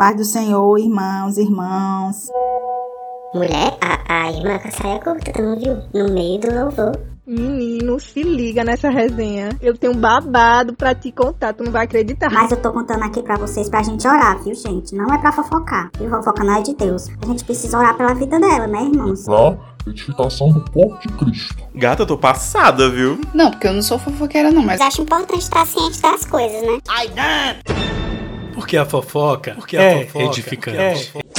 Paz do Senhor, irmãos, irmãos. Mulher, a, a irmã com a saia curta, tu não viu? No meio do louvor. Menino, se liga nessa resenha. Eu tenho um babado pra te contar, tu não vai acreditar. Mas eu tô contando aqui pra vocês pra gente orar, viu, gente? Não é pra fofocar. E fofoca não é de Deus. A gente precisa orar pela vida dela, né, irmãos? Pra edificação do corpo de Cristo. Gata, eu tô passada, viu? Não, porque eu não sou fofoqueira, não, mas. Mas acho importante estar ciente das coisas, né? Porque a fofoca Porque é a fofoca. Edificante. é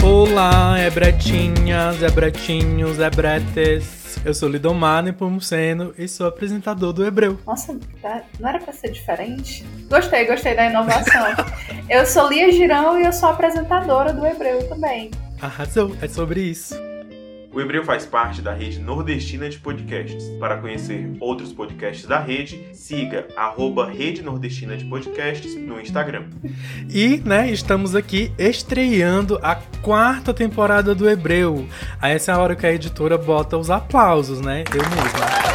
Olá, Ebretinhas, Ebretinhos, Eu sou Lidomar Nepomuceno e sou apresentador do Hebreu. Nossa, tá- não era pra ser diferente? Gostei, gostei da inovação. eu sou Lia Girão e eu sou apresentadora do Hebreu também. Arrasou, é sobre isso. O Hebreu faz parte da rede nordestina de podcasts. Para conhecer outros podcasts da rede, siga arroba Rede Nordestina de Podcasts no Instagram. E, né, estamos aqui estreando a quarta temporada do Hebreu. Aí essa é a hora que a editora bota os aplausos, né? Eu mesma.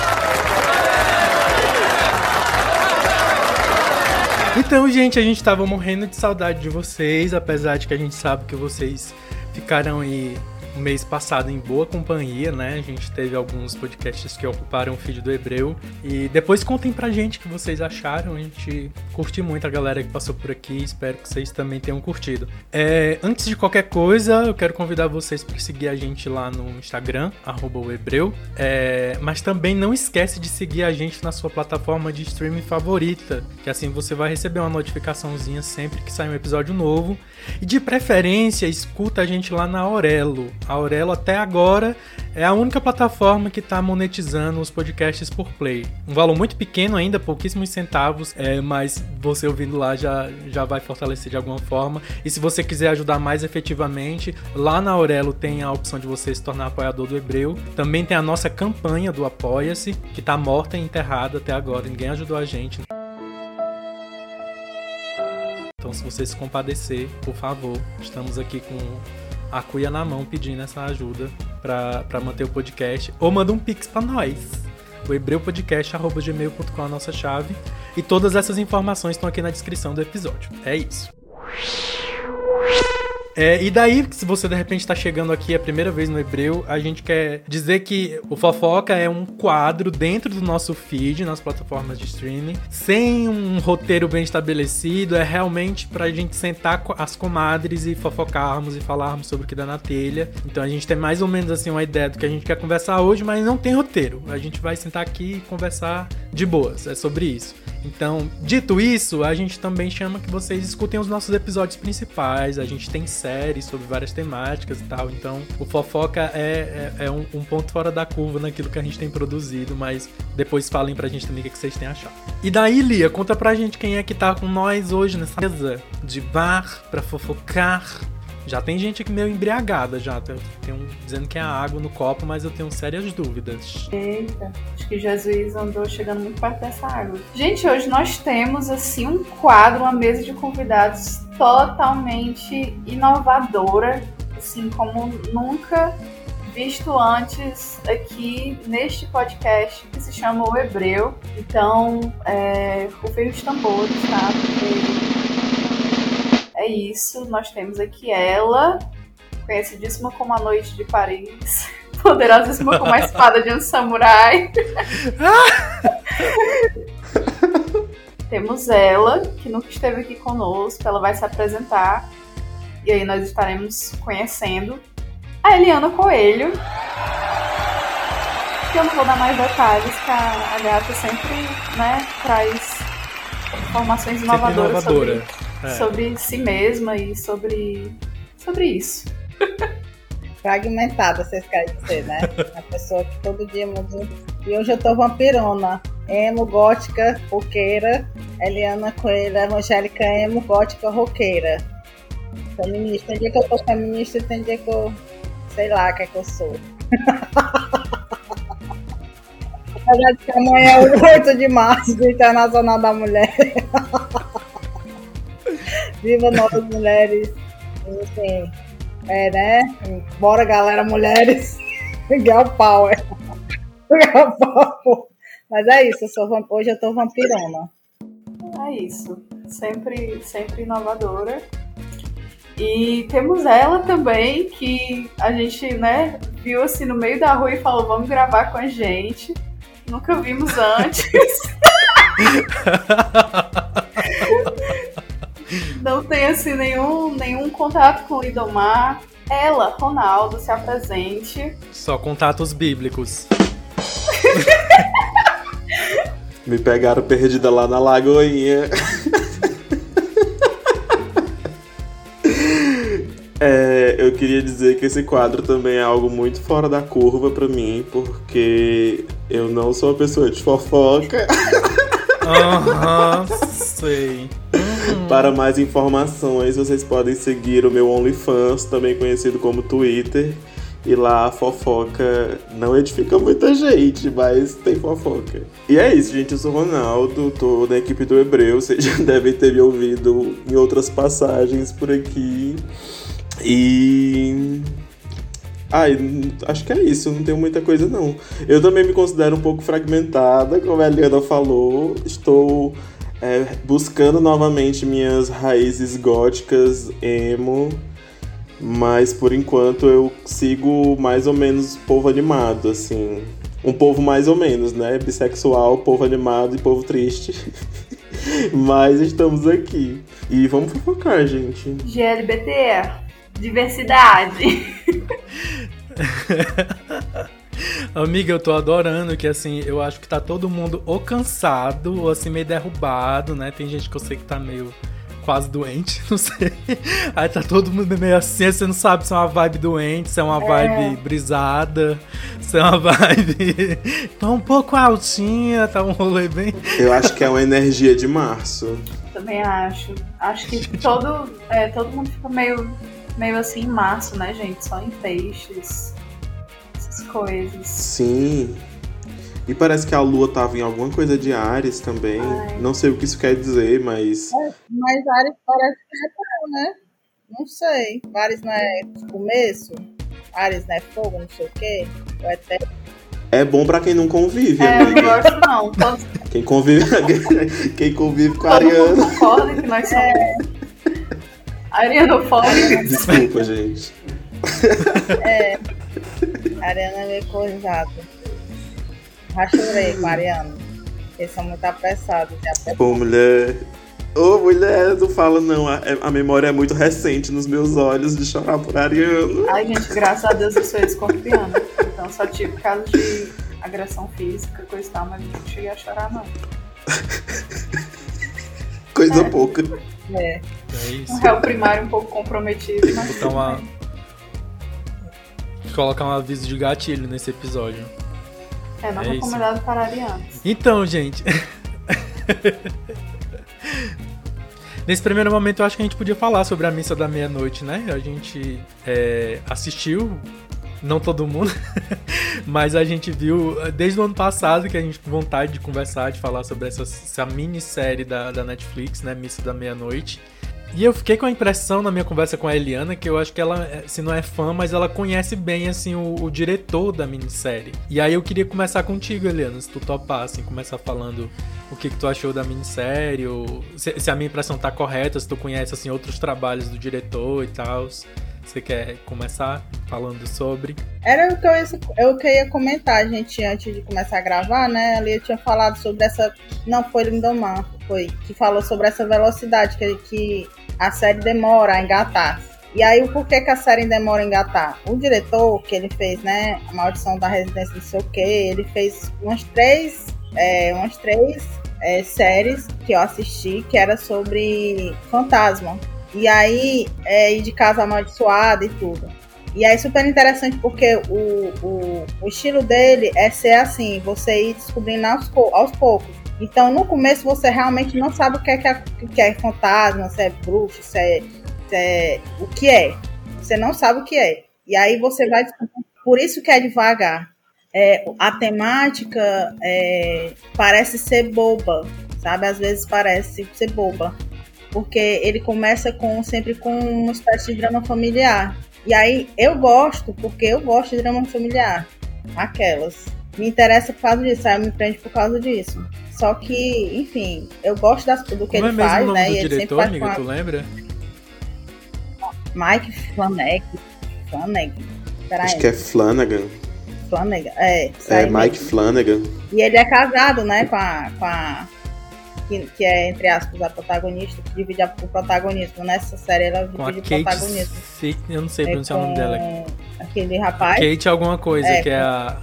Então, gente, a gente tava morrendo de saudade de vocês, apesar de que a gente sabe que vocês ficaram aí mês passado em boa companhia, né? A gente teve alguns podcasts que ocuparam o feed do Hebreu. E depois contem pra gente o que vocês acharam. A gente curte muito a galera que passou por aqui. Espero que vocês também tenham curtido. É, antes de qualquer coisa, eu quero convidar vocês para seguir a gente lá no Instagram, arroba o Hebreu. É, mas também não esquece de seguir a gente na sua plataforma de streaming favorita, que assim você vai receber uma notificaçãozinha sempre que sair um episódio novo. E de preferência, escuta a gente lá na Aurelo. A Aurelo até agora é a única plataforma que está monetizando os podcasts por play. Um valor muito pequeno ainda, pouquíssimos centavos, é, mas você ouvindo lá já, já vai fortalecer de alguma forma. E se você quiser ajudar mais efetivamente, lá na Aurelo tem a opção de você se tornar apoiador do Hebreu. Também tem a nossa campanha do Apoia-se, que está morta e enterrada até agora, ninguém ajudou a gente. Então, se você se compadecer, por favor, estamos aqui com a cuia na mão pedindo essa ajuda para manter o podcast. Ou manda um pix para nós. O hebreupodcast.gmail.com é a nossa chave. E todas essas informações estão aqui na descrição do episódio. É isso. É, e daí, se você de repente está chegando aqui a primeira vez no Hebreu, a gente quer dizer que o Fofoca é um quadro dentro do nosso feed, nas plataformas de streaming, sem um roteiro bem estabelecido, é realmente pra gente sentar as comadres e fofocarmos e falarmos sobre o que dá na telha. Então a gente tem mais ou menos assim uma ideia do que a gente quer conversar hoje, mas não tem roteiro. A gente vai sentar aqui e conversar de boas, é sobre isso. Então, dito isso, a gente também chama que vocês escutem os nossos episódios principais. A gente tem séries sobre várias temáticas e tal. Então, o Fofoca é, é, é um, um ponto fora da curva naquilo que a gente tem produzido, mas depois falem pra gente também o que vocês têm achado. E daí, Lia, conta pra gente quem é que tá com nós hoje nessa mesa de bar pra fofocar. Já tem gente aqui meio embriagada já. Tem um dizendo que é água no copo, mas eu tenho sérias dúvidas. Eita, acho que Jesus andou chegando muito perto dessa água. Gente, hoje nós temos assim um quadro, uma mesa de convidados totalmente inovadora, assim como nunca visto antes aqui neste podcast que se chama O Hebreu. Então, é, rufem os tambores, tá? Porque é isso, nós temos aqui ela, conhecidíssima como a Noite de Paris, poderosíssima como a espada de um samurai. temos ela, que nunca esteve aqui conosco, ela vai se apresentar e aí nós estaremos conhecendo a Eliana Coelho. Que eu não vou dar mais detalhes, que a, a gata sempre né, traz informações inovadoras sobre, inovadora. É. sobre si mesma e sobre, sobre isso. Fragmentada, vocês querem dizer, né? A pessoa que todo dia muda. E hoje eu tô vampirona. Emo, gótica, roqueira. Eliana Coelho, evangélica, emo, gótica, roqueira. Feminista. Tem dia que eu tô feminista, tem dia que eu. sei lá o que é que eu sou. Apesar de que amanhã é o 8 de março, do Internacional da Mulher. Viva nossas mulheres. Enfim, é, né? Bora, galera, mulheres. Girl Power. Girl Power. Mas é isso, eu sou, vamp- hoje eu tô vampirona. É isso. Sempre, sempre inovadora. E temos ela também, que a gente, né, viu assim no meio da rua e falou, vamos gravar com a gente. Nunca vimos antes. Não tem assim nenhum, nenhum contato com o Lidomar. Ela, Ronaldo, se apresente. Só contatos bíblicos. Me pegaram perdida lá na Lagoinha. É, eu queria dizer que esse quadro também é algo muito fora da curva pra mim, porque eu não sou uma pessoa de fofoca. Aham, sei. Para mais informações, vocês podem seguir o meu OnlyFans, também conhecido como Twitter. E lá a fofoca não edifica muita gente, mas tem fofoca. E é isso, gente. Eu sou o Ronaldo, tô na equipe do Hebreu. Vocês já devem ter me ouvido em outras passagens por aqui. E. Ai, acho que é isso, não tenho muita coisa não. Eu também me considero um pouco fragmentada, como a Eliana falou. Estou é, buscando novamente minhas raízes góticas, emo. Mas por enquanto eu sigo mais ou menos povo animado, assim. Um povo mais ou menos, né? Bissexual, povo animado e povo triste. Mas estamos aqui. E vamos fofocar, gente. GLBT, diversidade. Amiga, eu tô adorando que assim, eu acho que tá todo mundo ou cansado ou assim meio derrubado, né? Tem gente que eu sei que tá meio quase doente, não sei. Aí tá todo mundo meio assim, você não sabe se é uma vibe doente, se é uma vibe brisada, se é uma vibe. tá um pouco altinha, tá um rolê bem. Eu acho que é uma energia de março. Também acho. Acho que todo, é, todo mundo fica meio, meio assim em março, né, gente? Só em peixes. Coisas. Sim. E parece que a lua tava em alguma coisa de Ares também. Não sei o que isso quer dizer, mas. Mas Ares parece que é bom, né? Não sei. Ares não é começo? Ares não é fogo, não sei o quê? Ou é terra? É bom pra quem não convive, É, eu não amiga. gosto não. Todo, Quem convive, quem convive com a todo Ariana. concorda que nós somos arianofóbicos. Desculpa, gente. A Ariana é meio coisada. Já chorei com a Ariana. Eles são muito apressados. Ô, mulher. Ô, mulher, não fala não. A, a memória é muito recente nos meus olhos de chorar por Ariana. Ai, gente, graças a Deus eu sou escorpiana. Então só tive casos de agressão física, coisa e tal, mas não cheguei a chorar, não. Coisa pouca. É. É isso. Um réu primário um pouco comprometido, mas. Botar Colocar um aviso de gatilho nesse episódio. É, não É isso. recomendado para arianos. Então, gente. Nesse primeiro momento, eu acho que a gente podia falar sobre a missa da meia-noite, né? A gente é, assistiu, não todo mundo, mas a gente viu eh, desde o ano passado que a gente com vontade de conversar, de falar sobre essa, essa minissérie da, da Netflix, né? Missa da meia-noite. E eu fiquei com a impressão na minha conversa com a Eliana que eu acho que ela, eh, se não é fã, mas ela conhece bem, assim, o, o diretor da minissérie. E aí eu queria começar contigo, Eliana, se tu topar, assim, começar falando o que, que tu achou da minissérie, ou se, se a minha impressão tá correta, se tu conhece, assim, outros trabalhos do diretor e tal. Você quer começar falando sobre? Era o que eu ia, é o que eu ia comentar, gente, antes de começar a gravar, né? Ali eu tinha falado sobre essa. Não foi Lindomar, foi. Que falou sobre essa velocidade que, que a série demora a engatar. E aí, o porquê que a série demora a engatar? O diretor que ele fez, né? A Maldição da Residência, não sei o quê, ele fez umas três. É, umas três é, séries que eu assisti que era sobre fantasma. E aí, é, ir de casa amaldiçoada e tudo. E aí, super interessante porque o, o, o estilo dele é ser assim, você ir descobrindo aos, aos poucos. Então, no começo, você realmente não sabe o que é, que é, que é fantasma, se é bruxo, se é, se é o que é. Você não sabe o que é. E aí você vai. Por isso que é devagar. é, a temática é, parece ser boba, sabe? Às vezes parece ser boba. Porque ele começa com sempre com uma espécie de drama familiar. E aí eu gosto, porque eu gosto de drama familiar. Aquelas. Me interessa por causa disso, aí me prende por causa disso. Só que, enfim, eu gosto das, do que Como ele é mesmo faz, o nome né? do e ele sempre diretor, faz amiga, com a- tu lembra? Mike Flanagan. Flanagan. Peraí. Acho que é Flanagan. Flanagan. É, É aí Mike mesmo. Flanagan. E ele é casado, né, com a. Com a que, que é, entre aspas, a protagonista, que divide a- o protagonismo. Nessa série ela Com a divide o protagonismo. Fe- Eu não sei É pronunciar o nome dela. Aquele rapaz. Kate alguma coisa, É, que é com- a, a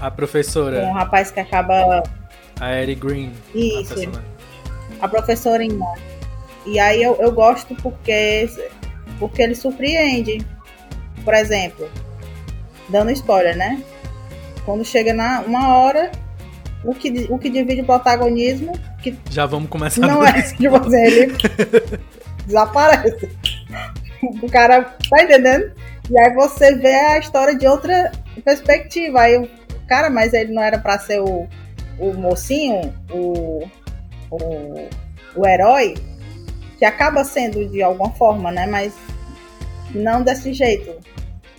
Com um professora, rapaz que acaba. a Eddie Green. a Isso, personagem. a professorinha. E aí eu, eu gosto porque, porque ele surpreende. Por exemplo, dando spoiler, né? Quando chega na uma hora, o que, o que divide o protagonismo, que Já vamos começar não é, tipo assim, ele desaparece. O cara, tá entendendo? E aí você vê a história de outra perspectiva. Aí o cara, mas ele não era pra ser o, o mocinho, o, o, o herói, que acaba sendo de alguma forma, né? Mas não desse jeito.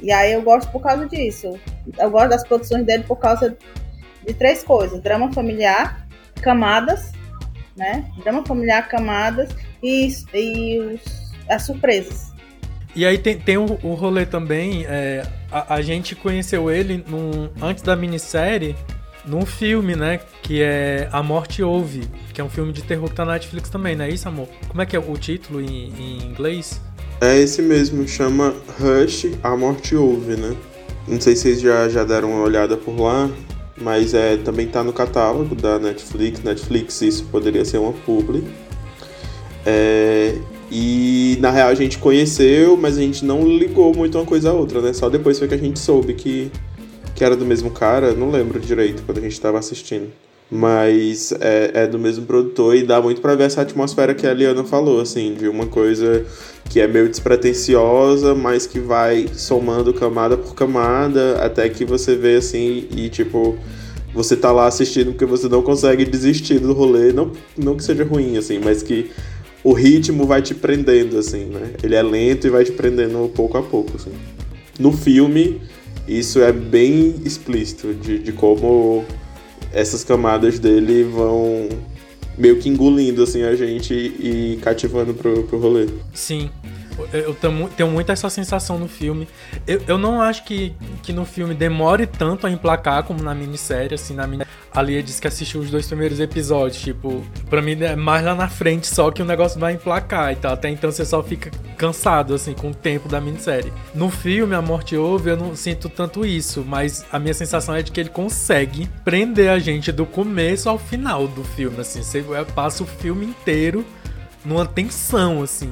E aí eu gosto por causa disso. Eu gosto das produções dele por causa de três coisas: drama familiar, camadas, né? Drama familiar, camadas e, e os- as surpresas. E aí tem, tem o, o rolê também, é, a, a gente conheceu ele num- antes da minissérie num filme, né? Que é A Morte Ouve, que é um filme de terror que tá na Netflix também, não é isso, amor? Como é que é o título em, em inglês? É esse mesmo, chama Rush, A Morte Ouve, né? Não sei se vocês já, já deram uma olhada por lá, mas é, também tá no catálogo da Netflix. Netflix, isso poderia ser uma publi. É, e na real a gente conheceu, mas a gente não ligou muito uma coisa a outra, né? Só depois foi que a gente soube que, que era do mesmo cara, não lembro direito quando a gente tava assistindo. Mas é, é do mesmo produtor e dá muito pra ver essa atmosfera que a Liana falou, assim, de uma coisa que é meio despretensiosa, mas que vai somando camada por camada, até que você vê assim e tipo. Você tá lá assistindo porque você não consegue desistir do rolê, não, não que seja ruim, assim, mas que o ritmo vai te prendendo, assim, né? Ele é lento e vai te prendendo pouco a pouco, assim. No filme, isso é bem explícito de, de como essas camadas dele vão meio que engolindo, assim, a gente e cativando pro, pro rolê. Sim. Eu tenho, muito essa sensação no filme. Eu, eu não acho que, que no filme demore tanto a emplacar como na minissérie, assim, na mini... A Lia disse que assistiu os dois primeiros episódios, tipo, pra mim é mais lá na frente só que o negócio vai emplacar e tal. Até então você só fica cansado, assim, com o tempo da minissérie. No filme, A Morte Ouve, eu não sinto tanto isso, mas a minha sensação é de que ele consegue prender a gente do começo ao final do filme, assim. Você passa o filme inteiro numa tensão, assim.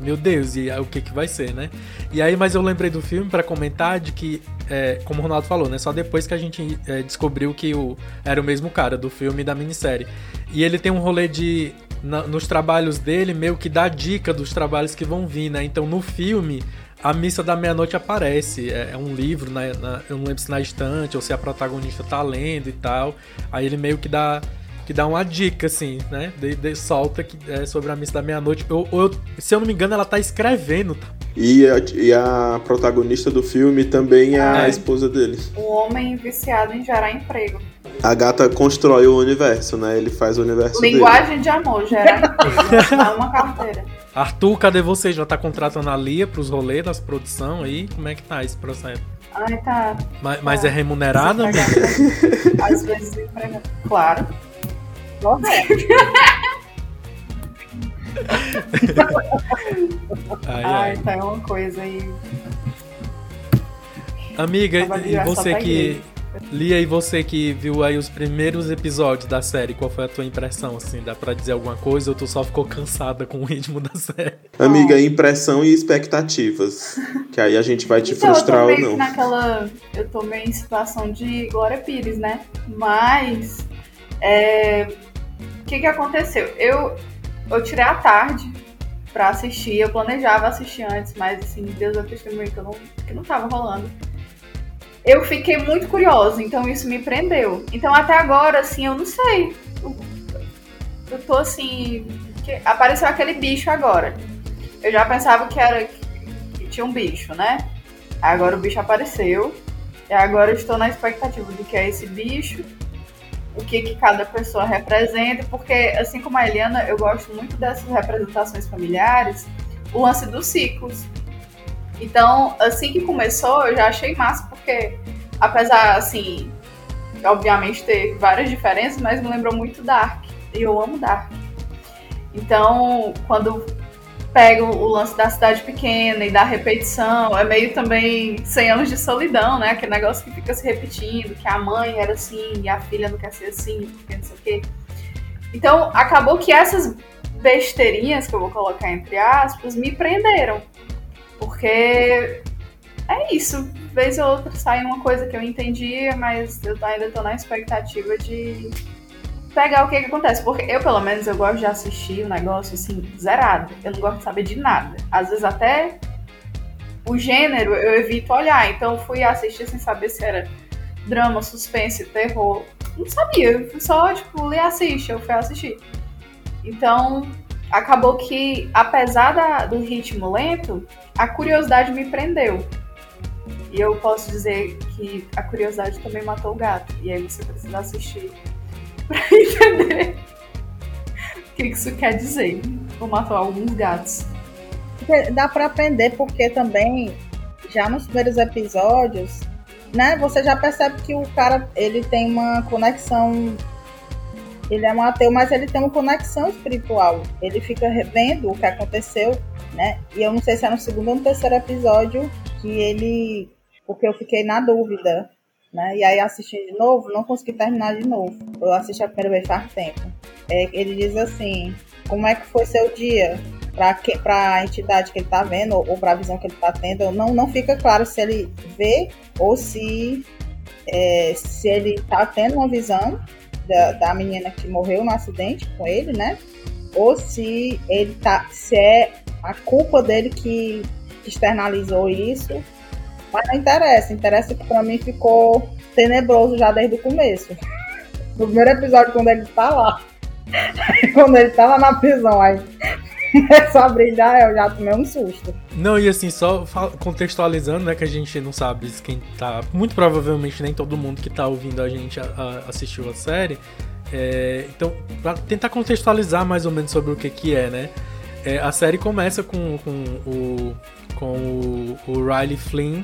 Meu Deus, e o que que vai ser, né? E aí, mas eu lembrei do filme pra comentar de que, é, como o Ronaldo falou, né? Só depois que a gente é, descobriu que o, era o mesmo cara do filme e da minissérie. E ele tem um rolê de. na- nos trabalhos dele, meio que dá dica dos trabalhos que vão vir, né? Então no filme. A Missa da Meia-Noite aparece, é, é um livro, na, na- eu não lembro se na estante ou se a protagonista tá lendo e tal. Aí ele meio que dá que dá uma dica, assim, né? De, de- solta que, é, sobre a missa da meia-noite. Ou, ou eu- se eu não me engano, ela tá escrevendo, tá? E a, e a protagonista do filme também é a É. esposa dele. O homem viciado em gerar emprego. A gata constrói o universo, né? Ele faz o universo dele. Linguagem de amor, gerar emprego. Dá uma carteira. Arthur, cadê você? Já tá contratando a Lia pros rolês das produção aí? Como é que tá esse processo? Ai, tá. Mas, mas é remunerada? Desempregada. Às vezes Ai, Ai, ai. tá uma coisa aí. Amiga, e você que. Lia, e você que viu aí os primeiros episódios da série, qual foi a tua impressão, assim? Dá pra dizer alguma coisa ou tu só ficou cansada com o ritmo da série? Amiga, impressão e expectativas. que aí a gente vai te Então, frustrar eu tô ou meio não. que naquela. Eu tô meio em situação de Glória Pires, né? Mas. é, que que aconteceu? Eu, eu tirei a tarde pra assistir. Eu planejava assistir antes, mas assim, Deus é testemunho que, eu não, que não tava rolando. eu fiquei muito curiosa, então isso me prendeu. Então até agora, assim, eu não sei. Eu, eu tô assim. que- apareceu aquele bicho agora. Eu já pensava que era que tinha um bicho, né? Agora o bicho apareceu. E agora eu estou na expectativa do que é esse bicho, o que, que cada pessoa representa, porque assim como a Eliana, eu gosto muito dessas representações familiares, o lance dos ciclos. Então, assim que começou, eu já achei massa, porque apesar, assim, obviamente ter várias diferenças, mas me lembrou muito Dark. E eu amo Dark. Então, quando pega o lance da cidade pequena e da repetição, é meio também 100 anos de solidão, né? Aquele negócio que fica se repetindo, que a mãe era assim e a filha não quer ser assim, porque não sei o quê. Então, acabou que essas besteirinhas que eu vou colocar entre aspas me prenderam. Porque é isso, vez ou outra sai uma coisa que eu entendia, mas eu ainda tô na expectativa de pegar o que, que acontece. Porque eu, pelo menos, eu gosto de assistir o negócio assim, zerado. Eu não gosto de saber de nada. Às vezes até o gênero eu evito olhar. Então fui assistir sem saber se era drama, suspense, terror. Não sabia. Eu só, tipo, lê assiste. Eu fui assistir. Então, acabou que, apesar da- do ritmo lento, a curiosidade me prendeu. E eu posso dizer que a curiosidade também matou o gato. E aí você precisa assistir pra entender o que isso quer dizer. Ou matou alguns gatos. Dá pra aprender porque também, já nos primeiros episódios, né, você já percebe que o cara, ele tem uma conexão ele é um ateu, mas ele tem uma conexão espiritual. Ele fica revendo o que aconteceu, né? E eu não sei se é no segundo ou no terceiro episódio que ele. Porque eu fiquei na dúvida, né? E aí assistindo de novo, não consegui terminar de novo. Eu assisti a primeira vez faz tempo. É, ele diz assim: como é que foi seu dia? Para a entidade que ele tá vendo, ou para a visão que ele tá tendo, não, não fica claro se ele vê ou se, é, se ele tá tendo uma visão da, da menina que morreu no acidente com ele, né? Ou se ele tá. Se é a culpa dele que externalizou isso. Mas não interessa. Interessa que pra mim ficou tenebroso já desde o começo. No primeiro episódio, quando ele tá lá. quando ele tá lá na prisão, aí começou a brilhar, eu já tomei um susto. Não, e assim, só contextualizando, né, que a gente não sabe quem tá. Muito provavelmente nem todo mundo que tá ouvindo a gente a- a- assistiu a série. É, então, pra tentar contextualizar mais ou menos sobre o que que é, né? É, a série começa com, com o. com o, o Riley Flynn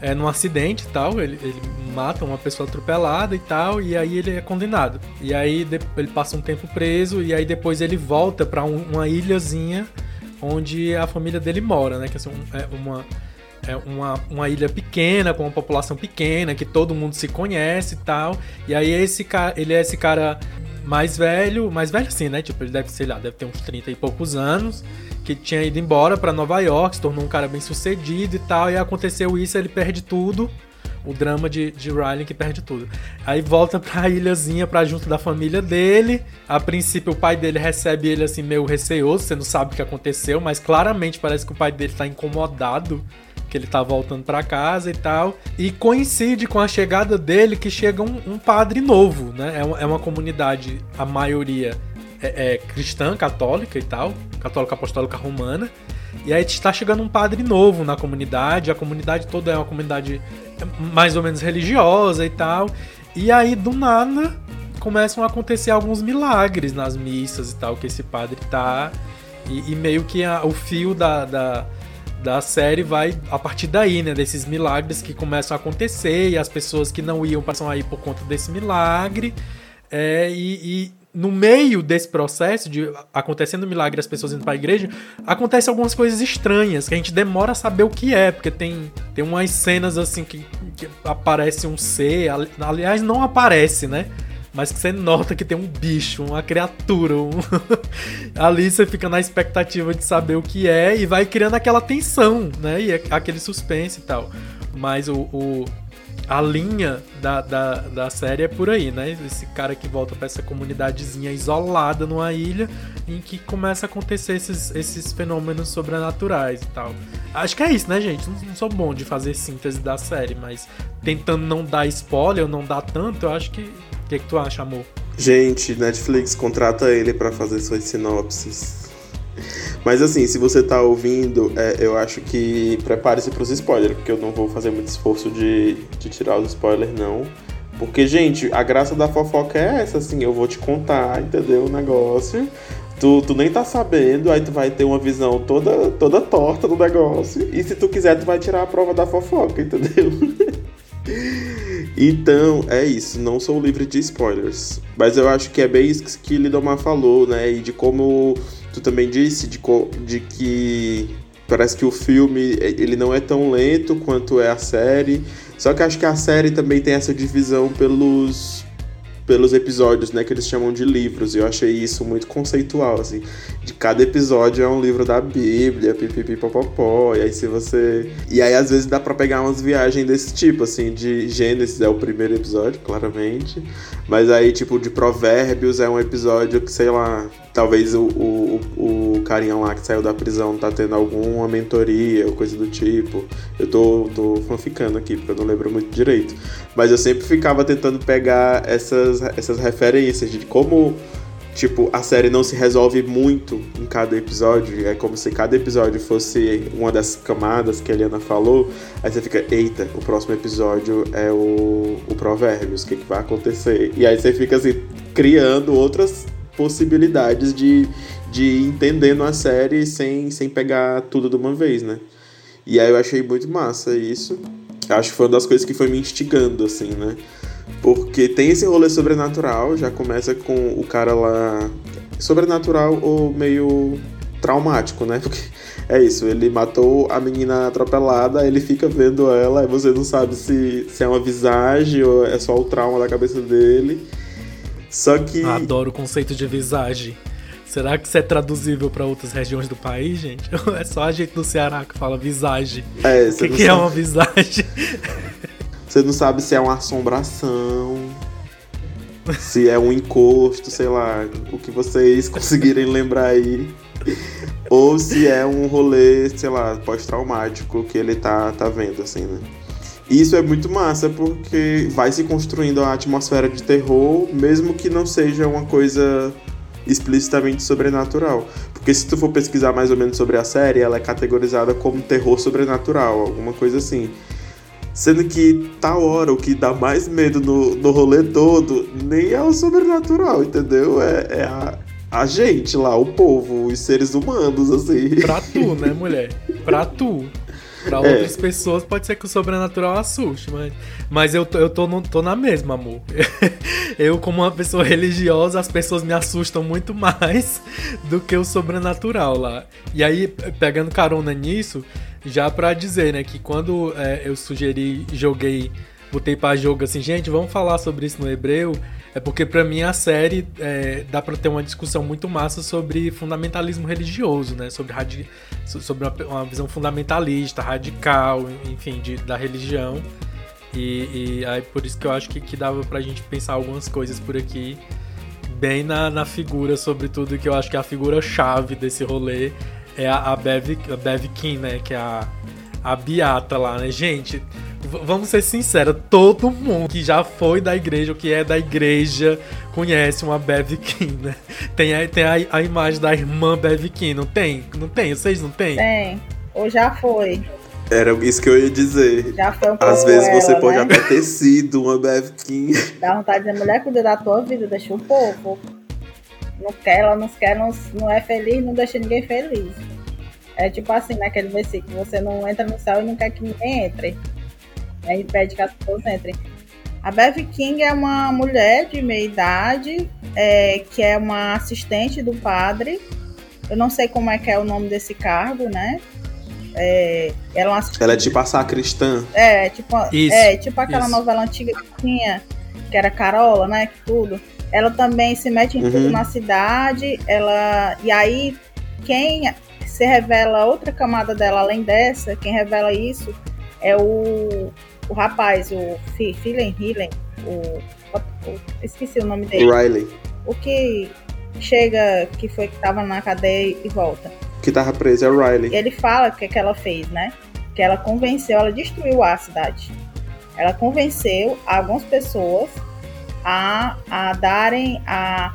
é, num acidente e tal. Ele, ele mata uma pessoa atropelada e tal, e aí ele é condenado. E aí ele passa um tempo preso, e aí depois ele volta pra um- uma ilhazinha onde a família dele mora, né? Que assim, é uma, é uma, uma ilha pequena, com uma população pequena, que todo mundo se conhece e tal. E aí esse cara, ele é esse cara mais velho, mais velho assim, né? Tipo, ele deve, sei lá, deve ter uns 30 e poucos anos, que tinha ido embora pra Nova York, se tornou um cara bem sucedido e tal, e aconteceu isso, ele perde tudo. O drama de, de Riley que perde tudo. Aí volta pra ilhazinha, pra junto da família dele. A princípio, o pai dele recebe ele assim, meio receoso, você não sabe o que aconteceu, mas claramente parece que o pai dele tá incomodado que ele tá voltando pra casa e tal. E coincide com a chegada dele que chega um, um padre novo, né? É uma, é uma comunidade, a maioria é, é cristã, católica e tal, católica apostólica romana. E aí está chegando um padre novo na comunidade, a comunidade toda é uma comunidade mais ou menos religiosa e tal. E aí, do nada, começam a acontecer alguns milagres nas missas e tal, que esse padre tá. E, e meio que a- o fio da, da, da série vai a partir daí, né? Desses milagres que começam a acontecer e as pessoas que não iam passam aí por conta desse milagre. É, e, no meio desse processo de acontecendo milagre as pessoas indo pra igreja, acontecem algumas coisas estranhas que a gente demora a saber o que é, porque tem, tem umas cenas assim que, que aparece um ser, ali- aliás, não aparece, né? Mas que você nota que tem um bicho, uma criatura. um- Ali você fica na expectativa de saber o que é e vai criando aquela tensão, né? E aquele suspense e tal. Mas o, o, a linha da, da, da série é por aí, né? Esse cara que volta pra essa comunidadezinha isolada numa ilha em que começa a acontecer esses, esses fenômenos sobrenaturais e tal. Acho que é isso, né, gente? Não, não sou bom de fazer síntese da série, mas tentando não dar spoiler não dar tanto, eu acho que. O que, que tu acha, amor? Gente, Netflix, contrata ele pra fazer suas sinopses. Mas assim, se você tá ouvindo, é, eu acho que prepare-se pros spoilers, porque eu não vou fazer muito esforço de, de tirar os spoilers, não. Porque, gente, a graça da fofoca é essa, assim, eu vou te contar, entendeu? O negócio. Tu, tu nem tá sabendo, aí tu vai ter uma visão toda, toda torta do negócio. E se tu quiser, tu vai tirar a prova da fofoca, entendeu? Então, é isso. Não sou livre de spoilers. Mas eu acho que é bem isso que Lidomar falou, né? E de como tu também disse, de, de que parece que o filme ele não é tão lento quanto é a série. Só que acho que a série também tem essa divisão pelos pelos episódios, né, que eles chamam de livros. E eu achei isso muito conceitual, assim. De cada episódio é um livro da Bíblia, pipipi popopó. E aí se você. E aí às vezes dá pra pegar umas viagens desse tipo, assim, de Gênesis é o primeiro episódio, claramente. Mas aí, tipo, de Provérbios é um episódio que, sei lá, talvez o, o, o carinha lá que saiu da prisão tá tendo alguma mentoria ou coisa do tipo. Eu tô, tô fanficando aqui, porque eu não lembro muito direito. Mas eu sempre ficava tentando pegar essas, essas referências de como, tipo, a série não se resolve muito em cada episódio. É como se cada episódio fosse uma das camadas que a Eliana falou. Aí você fica, eita, o próximo episódio é o, o Provérbios, o que, que vai acontecer? E aí você fica assim, criando outras possibilidades de, de ir entendendo a série sem, sem pegar tudo de uma vez, né? E aí eu achei muito massa isso. Acho que foi uma das coisas que foi me instigando, assim, né? Porque tem esse rolê sobrenatural, já começa com o cara lá. Sobrenatural ou meio traumático, né? Porque é isso, ele matou a menina atropelada, ele fica vendo ela, e você não sabe se, se é uma visagem ou é só o trauma da cabeça dele. Só que. Adoro o conceito de visagem. Será que isso é traduzível para outras regiões do país, gente? É só a gente do Ceará que fala visagem. É, o que, que é uma visagem? Você não sabe se é uma assombração, se é um encosto, sei lá, o que vocês conseguirem lembrar aí. Ou se é um rolê, sei lá, pós-traumático que ele tá, tá vendo, assim, né? E isso é muito massa porque vai se construindo a atmosfera de terror, mesmo que não seja uma coisa explicitamente sobrenatural. Porque se tu for pesquisar mais ou menos sobre a série, ela é categorizada como terror sobrenatural, alguma coisa assim. Sendo que tal hora o que dá mais medo no, no rolê todo nem é o sobrenatural, entendeu? É, é a, a gente lá, o povo, os seres humanos, assim. Pra tu, né, mulher? Pra tu. Pra é. outras pessoas pode ser que o sobrenatural assuste, mas, mas eu, eu tô, tô na mesma, amor. eu, como uma pessoa religiosa, as pessoas me assustam muito mais do que o sobrenatural lá. E aí, pegando carona nisso, já pra dizer, né, que quando é, eu sugeri, joguei, botei pra jogo assim, gente, vamos falar sobre isso no hebreu. É porque para mim a série é, dá para ter uma discussão muito massa sobre fundamentalismo religioso, né? Sobre, radi sobre uma, visão fundamentalista, radical, enfim, de, da religião. E, e, aí por isso que eu acho que, que dava pra gente pensar algumas coisas por aqui, bem na, na figura, sobretudo, que eu acho que é a figura chave desse rolê é a, a Bev, a Bev King, né? Que é a, a Beata lá, né? Gente, vamos ser sinceros, todo mundo que já foi da igreja, ou que é da igreja, conhece uma Bev King, né? Tem, a, tem a, a imagem da irmã Bev King, não tem? Não tem? Vocês não tem? Tem. Ou já foi. Era isso que eu ia dizer. Já foi um Às vezes ela, você pode né? até ter sido uma Bev King. Dá vontade de dizer, mulher, cuida da tua vida, deixa o povo. Não quer, ela não quer, não, não é feliz, não deixa ninguém feliz. É tipo assim, naquele versículo, você não entra no céu e não quer que ninguém entre. Aí pede que as pessoas entrem. A Bev King é uma mulher de meia idade, é, que é uma assistente do padre. Eu não sei como é que é o nome desse cargo, né? É, ela, é uma. Ela é tipo a sacristã. É, tipo, Isso, é, tipo aquela isso. novela antiga que tinha, que era Carola, né? Que tudo. Ela também se mete em tudo Uhum. na cidade. Ela. E aí, quem se revela outra camada dela além dessa, quem revela isso é o, o rapaz, o Philen Hillen, o, o, esqueci o nome dele. Riley. O que chega, que foi que tava na cadeia e volta. Que tava preso é o Riley. Ele fala o que, que ela fez, né? Que ela convenceu, ela destruiu a cidade. Ela convenceu algumas pessoas a, a darem, a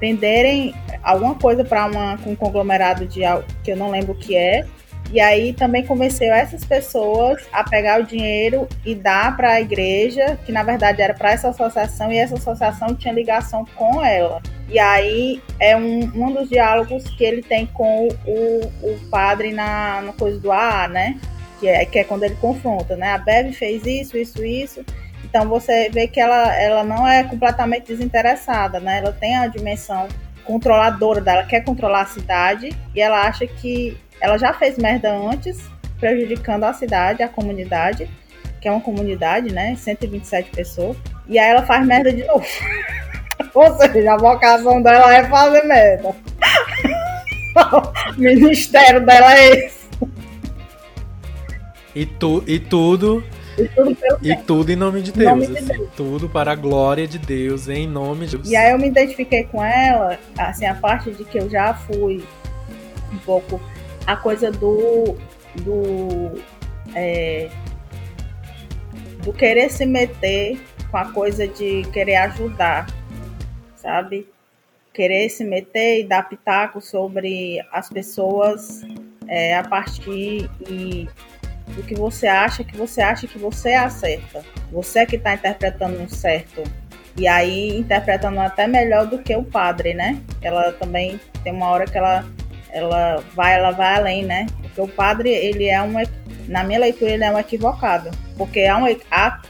venderem alguma coisa para um conglomerado de que eu não lembro o que é. E aí também convenceu essas pessoas a pegar o dinheiro e dar para a igreja, que na verdade era para essa associação, e essa associação tinha ligação com ela. E aí é um, um dos diálogos que ele tem com o, o padre na, no coisa do AA, né? Que é, que é quando ele confronta, né? A Bev fez isso, isso, isso. Então você vê que ela, ela não é completamente desinteressada, né? Ela tem a dimensão controladora dela, quer controlar a cidade e ela acha que ela já fez merda antes, prejudicando a cidade, a comunidade, que é uma comunidade, né? 127 pessoas. E aí ela faz merda de novo. Ou seja, a vocação dela é fazer merda. o ministério dela é esse. E, tu, e tudo e tudo, e tudo em nome de Deus, nome de assim, Deus. Tudo para a glória de Deus, em nome de Deus. E aí eu me identifiquei com ela, assim, a parte de que eu já fui um pouco a coisa do. do. É, do querer se meter com a coisa de querer ajudar, sabe? Querer se meter e dar pitaco sobre as pessoas é, a partir e do que você acha que você acha que você acerta. Você que está interpretando um certo. E aí interpretando até melhor do que o padre, né? Ela também tem uma hora que ela ela vai ela vai além, né? Porque o padre, ele é um na minha leitura ele é um equivocado, porque há, um, há,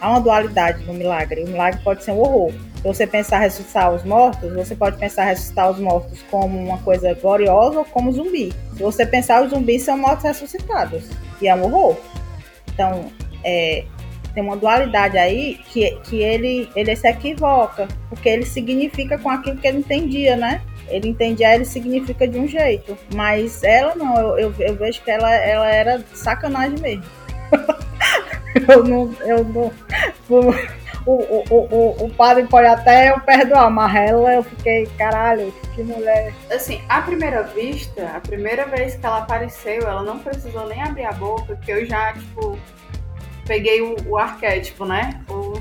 há uma dualidade no milagre. O milagre pode ser um horror. Se você pensar ressuscitar os mortos, você pode pensar ressuscitar os mortos como uma coisa gloriosa ou como zumbi. Se você pensar, os zumbis são mortos ressuscitados que é um horror. Então, é, tem uma dualidade aí que, que ele, ele se equivoca, porque ele significa com aquilo que ele entendia, né? Ele entendia, ele significa de um jeito. Mas ela não, eu, eu, eu vejo que ela, ela era sacanagem mesmo. eu não. Eu não o, o, o, o padre pode até eu perdoar, mas ela eu fiquei, caralho, que mulher. Assim, à primeira vista, a primeira vez que ela apareceu, ela não precisou nem abrir a boca, porque eu já, tipo, peguei o, o arquétipo, né? O,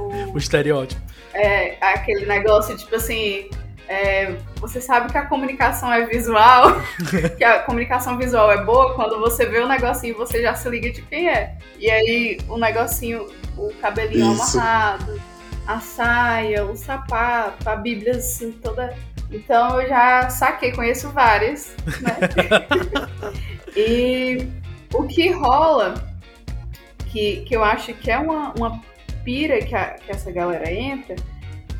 o, o estereótipo. É, aquele negócio, tipo assim, é, você sabe que a comunicação é visual, que a comunicação visual é boa quando você vê o negocinho você já se liga de quem é. E aí o negocinho o cabelinho Isso. amarrado, a saia, o sapato, a Bíblia assim, toda. Então eu já saquei, conheço várias, né? e o que rola, que, que eu acho que é uma, uma pira que, a, que essa galera entra,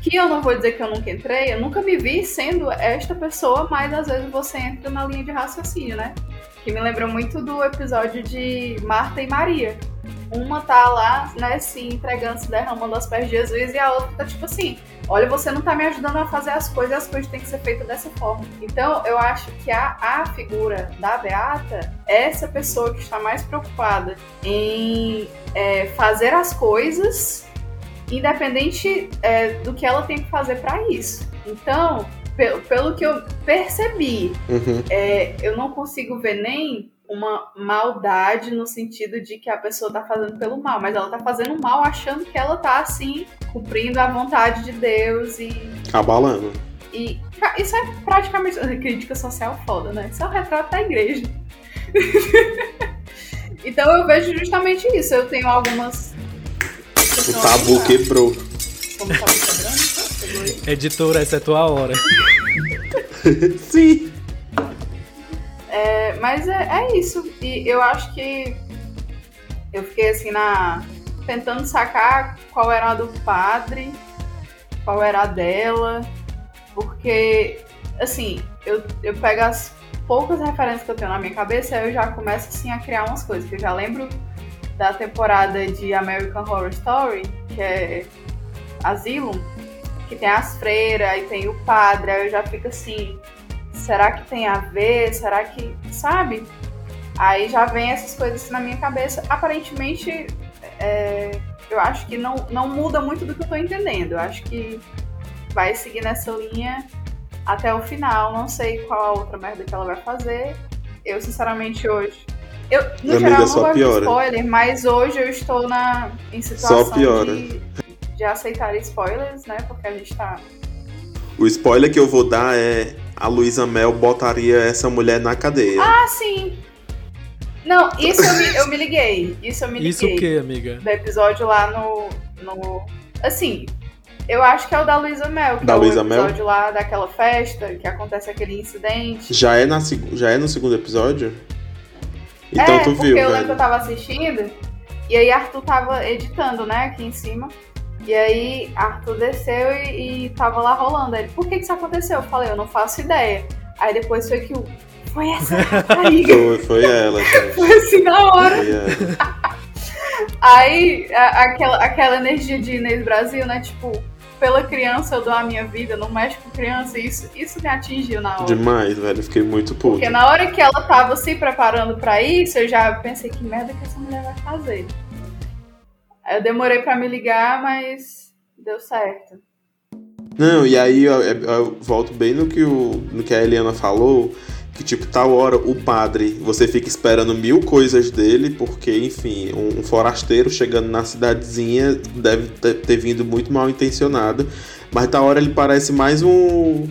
que eu não vou dizer que eu nunca entrei, eu nunca me vi sendo esta pessoa, mas às vezes você entra na linha de raciocínio, né? Que me lembra muito do episódio de Marta e Maria, uma tá lá, né, se entregando, se derramando aos pés de Jesus, e a outra tá tipo assim: olha, você não tá me ajudando a fazer as coisas, as coisas têm que ser feitas dessa forma. Então, eu acho que a, a figura da Beata é essa pessoa que está mais preocupada em é, fazer as coisas, independente é, do que ela tem que fazer para isso. Então, pelo, pelo que eu percebi, uhum. é, eu não consigo ver nem uma maldade no sentido de que a pessoa tá fazendo pelo mal, mas ela tá fazendo mal achando que ela tá assim, cumprindo a vontade de Deus e. Abalando. E isso é praticamente crítica social foda, né? Isso é o retrato da igreja. então eu vejo justamente isso. Eu tenho algumas. O tabu quebrou. Como tabu quebrando? Editora, essa é a tua hora. Sim. É, mas é, é, isso. E eu acho que eu fiquei assim na. tentando sacar qual era a do padre, qual era a dela. Porque, assim, eu, eu pego as poucas referências que eu tenho na minha cabeça, eu já começo assim a criar umas coisas. Que eu já lembro da temporada de American Horror Story, que é Asylum, que tem as freiras e tem o padre, aí eu já fico assim, será que tem a ver? Será que. Sabe? Aí já vem essas coisas na minha cabeça. Aparentemente é, eu acho que não, não muda muito do que eu tô entendendo. Eu acho que vai seguir nessa linha até o final. Não sei qual a outra merda que ela vai fazer. Eu, sinceramente, hoje. Eu, no Amiga, geral, não só gosto de piora. spoiler, mas hoje eu estou na, em situação de, de aceitar spoilers, né? Porque a gente tá. O spoiler que eu vou dar é a Luísa Mel botaria essa mulher na cadeia. Ah, sim! Não, isso eu me, eu me liguei. Isso eu me liguei. Isso o que, amiga? do episódio lá no, no. Assim, eu acho que é o da Luísa Mel, que Da é Luísa o Mel? episódio lá daquela festa, que acontece aquele incidente. Já, é na, já é no segundo episódio? Então é, tu porque viu, eu lembro que eu tava assistindo, e aí Arthur tava editando, né, aqui em cima. E aí Arthur desceu e, e tava lá rolando. Aí ele, por que que isso aconteceu? Eu falei, eu não faço ideia. Aí depois foi que o. Foi essa rapariga. Foi, foi ela, gente. Foi assim na hora. Aí, a- aquela, aquela energia de Inês Brasil, né? Tipo, pela criança eu dou a minha vida, não mexe com criança. Isso, isso me atingiu na hora. Demais, velho. Eu Fiquei muito puto. Porque na hora que ela tava se preparando pra isso, eu já pensei que merda que essa mulher vai fazer. Eu demorei pra me ligar, mas deu certo. Não, e aí eu, eu volto bem no que, o, no que a Eliana falou, que tipo, tal hora o padre, você fica esperando mil coisas dele, porque, enfim, um, um forasteiro chegando na cidadezinha deve ter, ter vindo muito mal intencionado, mas tal hora ele parece mais um,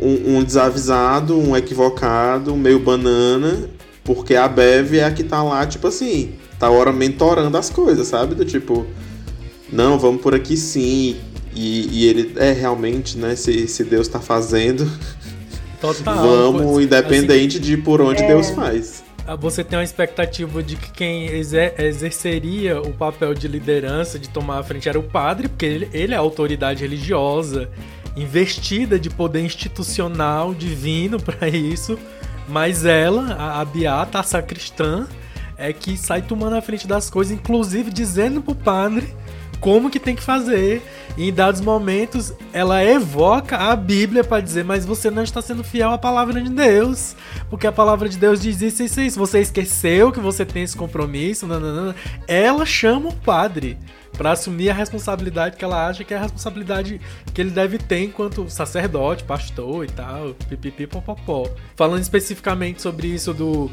um, um desavisado, um equivocado, meio banana, porque a Bev é a que tá lá, tipo assim, tá hora mentorando as coisas, sabe? Do tipo, não, vamos por aqui sim. E, e ele é realmente, né? Se, se Deus tá fazendo, Total. vamos, Assim, independente de por onde É. Deus faz. você tem uma expectativa de que quem exer- exerceria o papel de liderança, de tomar a frente, era o padre, porque ele, ele é a autoridade religiosa, investida de poder institucional divino para isso, mas ela, a, a Beata, a sacristã, é que sai tomando a frente das coisas, inclusive dizendo pro padre como que tem que fazer. E em dados momentos, ela evoca a Bíblia para dizer, mas você não está sendo fiel à palavra de Deus. Porque a palavra de Deus diz isso, isso, isso. Você esqueceu que você tem esse compromisso. Ela chama o padre para assumir a responsabilidade que ela acha que é a responsabilidade que ele deve ter enquanto sacerdote, pastor e tal, pipipi. Falando especificamente sobre isso do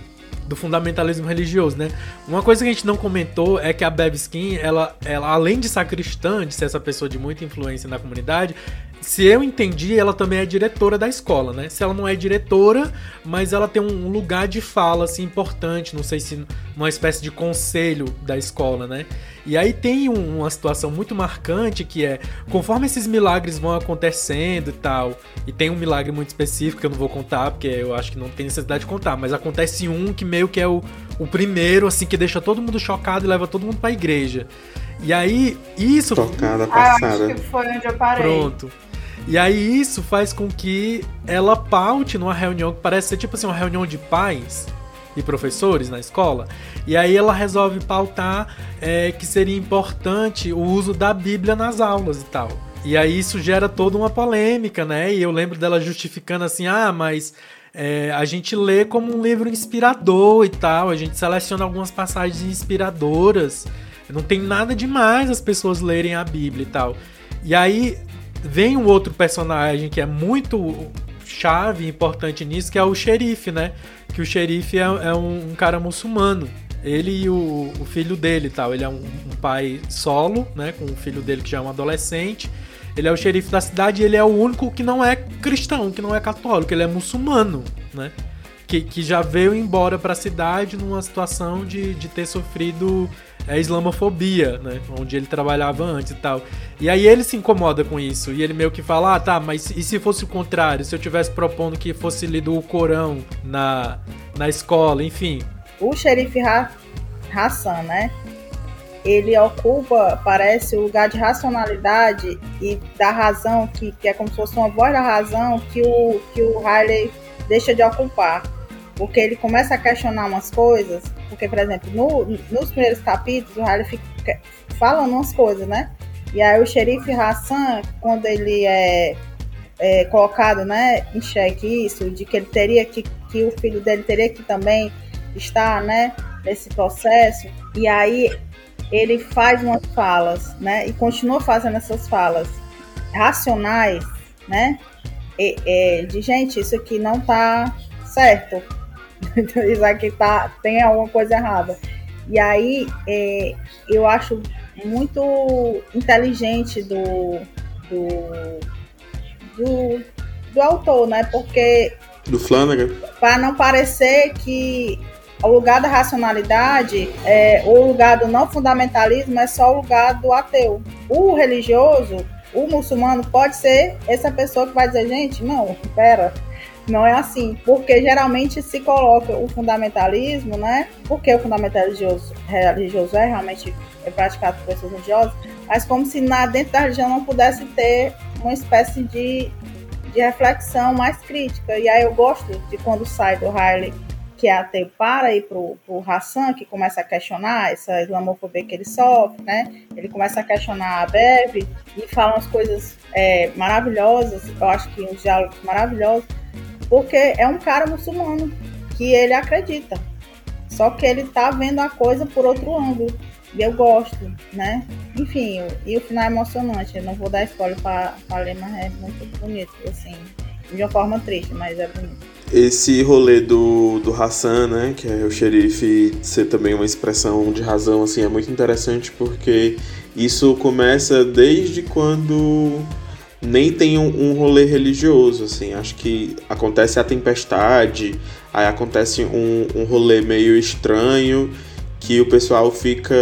do fundamentalismo religioso, né? Uma coisa que a gente não comentou é que a Bev Skin, ela, ela além de sacristã, de ser essa pessoa de muita influência na comunidade, se eu entendi, ela também é diretora da escola, né? Se ela não é diretora, mas ela tem um lugar de fala assim importante, não sei se uma espécie de conselho da escola, né? E aí tem um- uma situação muito marcante que é, conforme esses milagres vão acontecendo e tal, e tem um milagre muito específico que eu não vou contar, porque eu acho que não tem necessidade de contar, mas acontece um que meio que é o, o primeiro, assim, que deixa todo mundo chocado e leva todo mundo pra igreja. E aí, isso. Tocada Ah, passada. acho que foi onde eu parei. Pronto. E aí isso faz com que ela paute numa reunião que parece ser tipo assim, uma reunião de pais e professores na escola. E aí ela resolve pautar é, que seria importante o uso da Bíblia nas aulas e tal. E aí isso gera toda uma polêmica, né? E eu lembro dela justificando assim, ah, mas é, a gente lê como um livro inspirador e tal, a gente seleciona algumas passagens inspiradoras. Não tem nada demais as pessoas lerem a Bíblia e tal. E aí vem um outro personagem que é muito chave, importante nisso, que é o xerife, né? Que o xerife é, é um, um cara muçulmano. Ele e o, o filho dele tal. Ele é um, um pai solo, né? Com o filho dele que já é um adolescente. Ele é o xerife da cidade e ele é o único que não é cristão, que não é católico, ele é muçulmano, né? Que, que já veio embora pra cidade numa situação de, de ter sofrido é, islamofobia, né? Onde ele trabalhava antes e tal. E aí ele se incomoda com isso. E ele meio que fala: ah, tá, mas e se fosse o contrário? Se eu tivesse propondo que fosse lido o Corão na, na escola, enfim. O xerife Ra Hassan, né? Ele ocupa, parece, o lugar de racionalidade e da razão, que, que é como se fosse uma voz da razão que o, que o Riley deixa de ocupar. Porque ele começa a questionar umas coisas. Porque, por exemplo, no, nos primeiros capítulos, o Riley fica falando umas coisas, né? E aí o xerife Hassan, quando ele é, é colocado né, em xeque isso, de que ele teria que, que o filho dele teria que também estar né, nesse processo, e aí ele faz umas falas, né? E continua fazendo essas falas racionais, né? E, e, de gente, isso aqui não tá certo. isso aqui tá, tem alguma coisa errada. E aí é, eu acho muito inteligente do, do, do, do autor, né? Porque. Do Flanagan. Para não parecer que o lugar da racionalidade, é, o lugar do não fundamentalismo é só o lugar do ateu. O religioso, o muçulmano, pode ser essa pessoa que vai dizer, gente, não, pera, não é assim, porque geralmente se coloca o fundamentalismo, né? Porque o fundamentalismo religioso, é realmente é praticado por pessoas religiosas, mas como se na, dentro da religião não pudesse ter uma espécie de, de reflexão mais crítica. E aí eu gosto de quando sai do Riley que é ateu para ir pro, pro Hassan, que começa a questionar essa islamofobia que ele sofre, né? Ele começa a questionar a Bev e fala umas coisas é, maravilhosas, eu acho que uns diálogos maravilhosos, porque é um cara muçulmano que ele acredita. Só que ele tá vendo a coisa por outro ângulo. E eu gosto, né? Enfim, e o final é emocionante. Eu não vou dar spoiler para ler, mas é muito bonito, assim. De uma forma triste, mas é bonito. Esse rolê do, do Hassan, né, que é o xerife ser também uma expressão de razão, assim, é muito interessante porque isso começa desde quando nem tem um, um rolê religioso, assim, acho que acontece a tempestade, aí acontece um, um rolê meio estranho, que o pessoal fica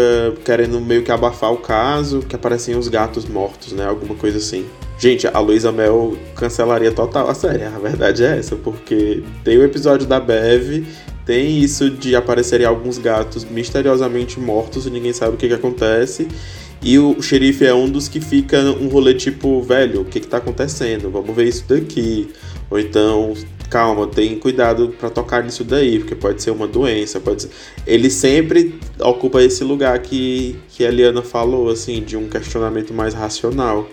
querendo meio que abafar o caso, que aparecem os gatos mortos, né, alguma coisa assim. Gente, a Luísa Mel cancelaria total a série, a verdade é essa, porque tem o episódio da Bev, tem isso de aparecerem alguns gatos misteriosamente mortos e ninguém sabe o que, que acontece. E o xerife é um dos que fica um rolê tipo, velho, o que, que tá acontecendo? Vamos ver isso daqui. Ou então, calma, tem cuidado para tocar nisso daí, porque pode ser uma doença, pode ser... Ele sempre ocupa esse lugar que, que a Liana falou, assim, de um questionamento mais racional.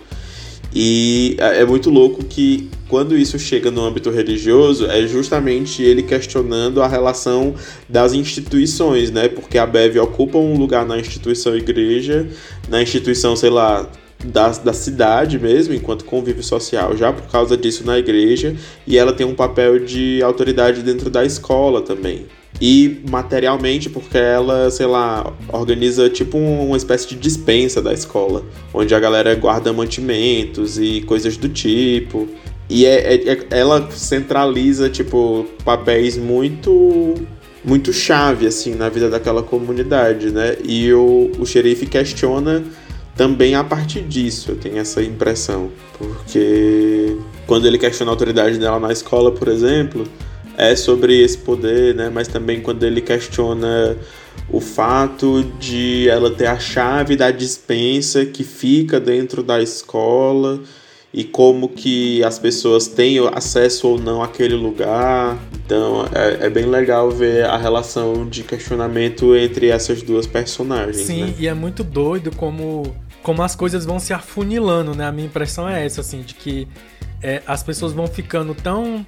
E é, é muito louco que quando isso chega no âmbito religioso, é justamente ele questionando a relação das instituições, né? Porque a Bev ocupa um lugar na instituição igreja, na instituição, sei lá, da, da cidade mesmo, enquanto convívio social, já por causa disso na igreja, e ela tem um papel de autoridade dentro da escola também e materialmente porque ela, sei lá, organiza tipo uma espécie de dispensa da escola, onde a galera guarda mantimentos e coisas do tipo. E é, é, é, ela centraliza, tipo, papéis muito muito chave, assim, na vida daquela comunidade, né? E o, o xerife questiona também a partir disso, eu tenho essa impressão. Porque quando ele questiona a autoridade dela na escola, por exemplo, é sobre esse poder, né? Mas também quando ele questiona o fato de ela ter a chave da dispensa que fica dentro da escola e como que as pessoas têm acesso ou não àquele lugar. Então é, é bem legal ver a relação de questionamento entre essas duas personagens. Sim, né? e é muito doido como, como as coisas vão se afunilando, né? A minha impressão é essa, assim, de que é, as pessoas vão ficando tão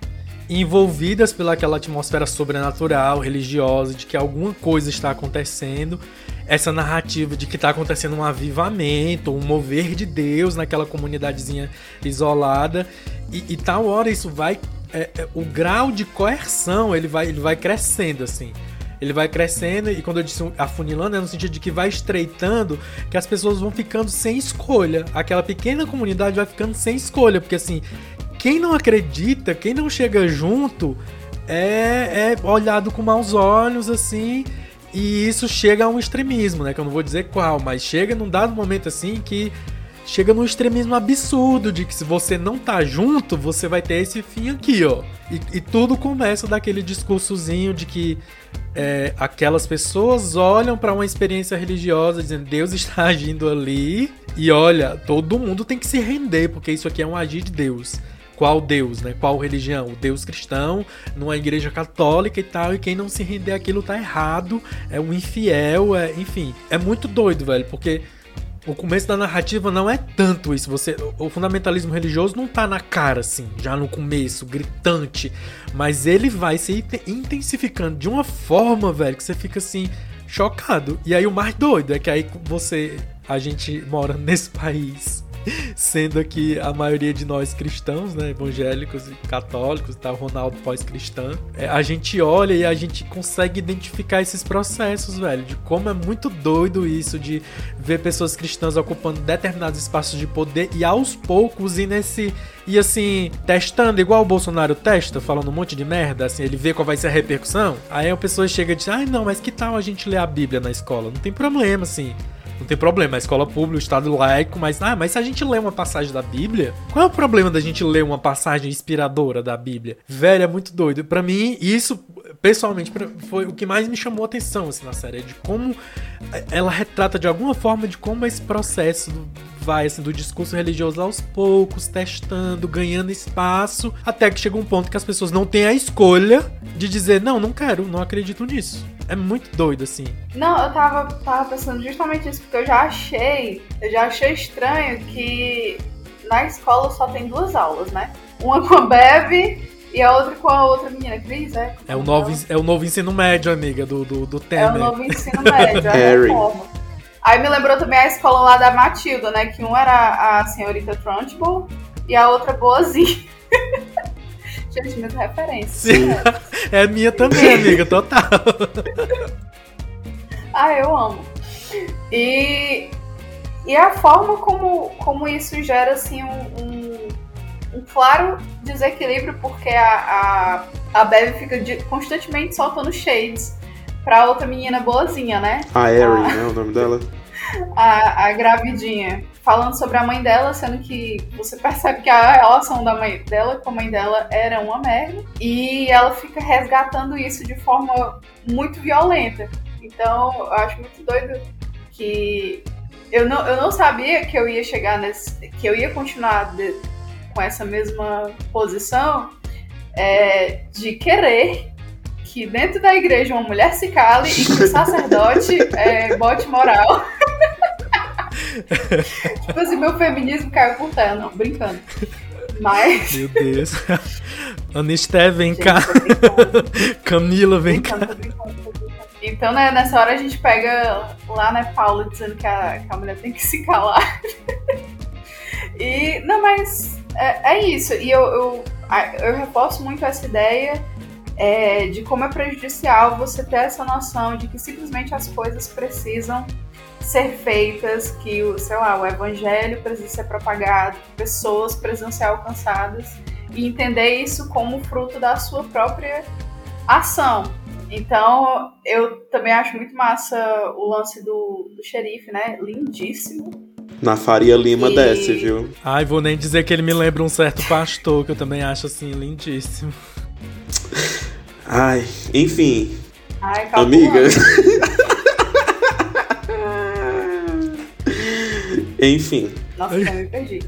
envolvidas pelaquela atmosfera sobrenatural, religiosa, de que alguma coisa está acontecendo. Essa narrativa de que está acontecendo um avivamento, um mover de Deus naquela comunidadezinha isolada. E, e tal hora isso vai. É, é, o grau de coerção ele vai, ele vai crescendo assim ele vai crescendo e quando eu disse afunilando é no sentido de que vai estreitando, que as pessoas vão ficando sem escolha. Aquela pequena comunidade vai ficando sem escolha, porque assim, quem não acredita, quem não chega junto, é, é olhado com maus olhos, assim. E isso chega a um extremismo, né? Que eu não vou dizer qual, mas chega num dado momento assim que chega num extremismo absurdo de que se você não tá junto, você vai ter esse fim aqui, ó. E, e tudo começa daquele discursozinho de que é, aquelas pessoas olham para uma experiência religiosa dizendo Deus está agindo ali e olha, todo mundo tem que se render porque isso aqui é um agir de Deus qual Deus, né? Qual religião? O Deus cristão, numa igreja católica e tal, e quem não se render aquilo tá errado, é um infiel, é, enfim. É muito doido, velho, porque o começo da narrativa não é tanto isso. Você, o fundamentalismo religioso não tá na cara assim, já no começo, gritante, mas ele vai se intensificando de uma forma, velho, que você fica assim, chocado. E aí o mais doido é que aí você, a gente mora nesse país sendo aqui a maioria de nós cristãos, né, evangélicos e católicos, tá, Ronaldo pós-cristã, é, a gente olha e a gente consegue identificar esses processos, velho, de como é muito doido isso de ver pessoas cristãs ocupando determinados espaços de poder e aos poucos ir nesse e assim, testando, igual o Bolsonaro testa, falando um monte de merda, assim, ele vê qual vai ser a repercussão. Aí a pessoa chega e diz: ai não, mas que tal a gente ler a Bíblia na escola? Não tem problema, assim. Não tem problema, a escola pública, o Estado laico, mas, ah, mas se a gente lê uma passagem da Bíblia, qual é o problema da gente ler uma passagem inspiradora da Bíblia? Velho, é muito doido. Para mim, isso, pessoalmente, foi o que mais me chamou a atenção assim, na série, de como ela retrata de alguma forma de como esse processo vai assim do discurso religioso aos poucos, testando, ganhando espaço, até que chega um ponto que as pessoas não têm a escolha de dizer, não, não quero, não acredito nisso. É muito doido, assim. Não, eu tava, tava pensando justamente isso, porque eu já achei, eu já achei estranho que na escola só tem duas aulas, né? Uma com a Bebe e a outra com a outra menina, Cris, é? É o, novo, é o novo ensino médio, amiga, do, do, do Temer. É o novo ensino médio, é reforma. Aí me lembrou também a escola lá da Matilda, né? Que um era a senhorita Trunchbull e a outra boazinha. Gente, minhas referências. Sim. É minha também, amiga, total. ah, eu amo. E, e a forma como, como isso gera assim um, um, um claro desequilíbrio, porque a, a, a Bev fica de, constantemente soltando shades pra outra menina boazinha, né? A Erin, né? O nome dela? A, a gravidinha. Falando sobre a mãe dela, sendo que você percebe que a relação da mãe dela com a mãe dela era uma merda. E ela fica resgatando isso de forma muito violenta. Então, eu acho muito doido que eu não, eu não sabia que eu ia chegar nesse. que eu ia continuar de, com essa mesma posição é, de querer que dentro da igreja uma mulher se cale e que o sacerdote é, bote moral. Tipo assim, meu feminismo caiu por terra, não, brincando. Mas. Meu Deus. Anisté, vem Gente, cá. Camila, vem cá. Então, né, nessa hora a gente pega lá, né, Paulo dizendo que a, que a mulher tem que se calar. e, não, mas é, é isso. E eu, eu, eu reforço muito essa ideia é, de como é prejudicial você ter essa noção de que simplesmente as coisas precisam ser feitas, que o, sei lá, o evangelho precisa ser propagado, que pessoas precisam ser alcançadas e entender isso como fruto da sua própria ação. Então, eu também acho muito massa o lance do, do xerife, né? Lindíssimo. Na Faria Lima e... desce, viu? Ai, vou nem dizer que ele me lembra um certo pastor, que eu também acho assim lindíssimo. Ai, enfim. Ai, Amiga. enfim. Nossa, eu me perdi.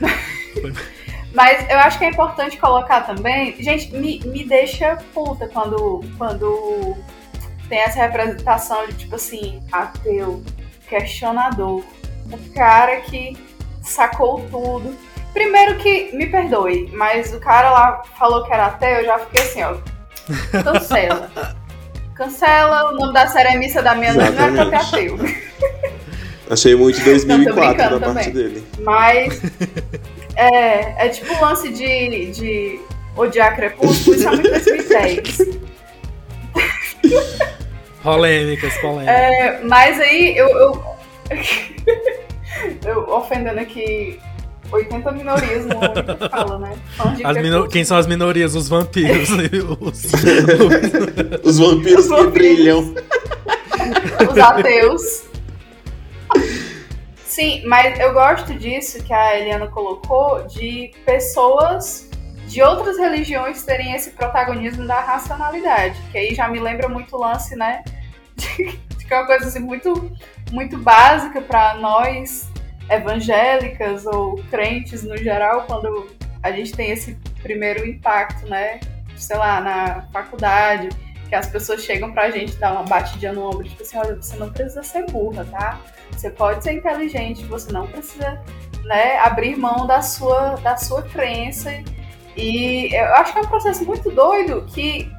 Mas eu acho que é importante colocar também. Gente, me, me deixa puta quando, quando tem essa representação de tipo assim, ateu, questionador, o cara que sacou tudo. Primeiro que, me perdoe, mas o cara lá falou que era ateu, eu já fiquei assim, ó. Cancela. Cancela, o nome da série é Missa da Minha Noite, não é pra ateu. Achei muito 2004 da parte dele. Mas é, é tipo o lance de, de odiar Crepúsculo, isso é muito 2010. polêmicas, polêmicas. É, mas aí eu, eu, eu ofendendo aqui 80 minorias no que fala, né? Minor... Quem são as minorias? Os vampiros. os... os vampiros que brilham. Os ateus. Sim, mas eu gosto disso que a Eliana colocou, de pessoas de outras religiões terem esse protagonismo da racionalidade. Que aí já me lembra muito o lance, né? De, de que é uma coisa assim muito, muito básica para nós evangélicas ou crentes no geral, quando a gente tem esse primeiro impacto, né? Sei lá, na faculdade, que as pessoas chegam pra gente dar uma batidinha no ombro, tipo assim, olha, você não precisa ser burra, tá? Você pode ser inteligente, você não precisa, né, abrir mão da sua, da sua crença. E eu acho que é um processo muito doido que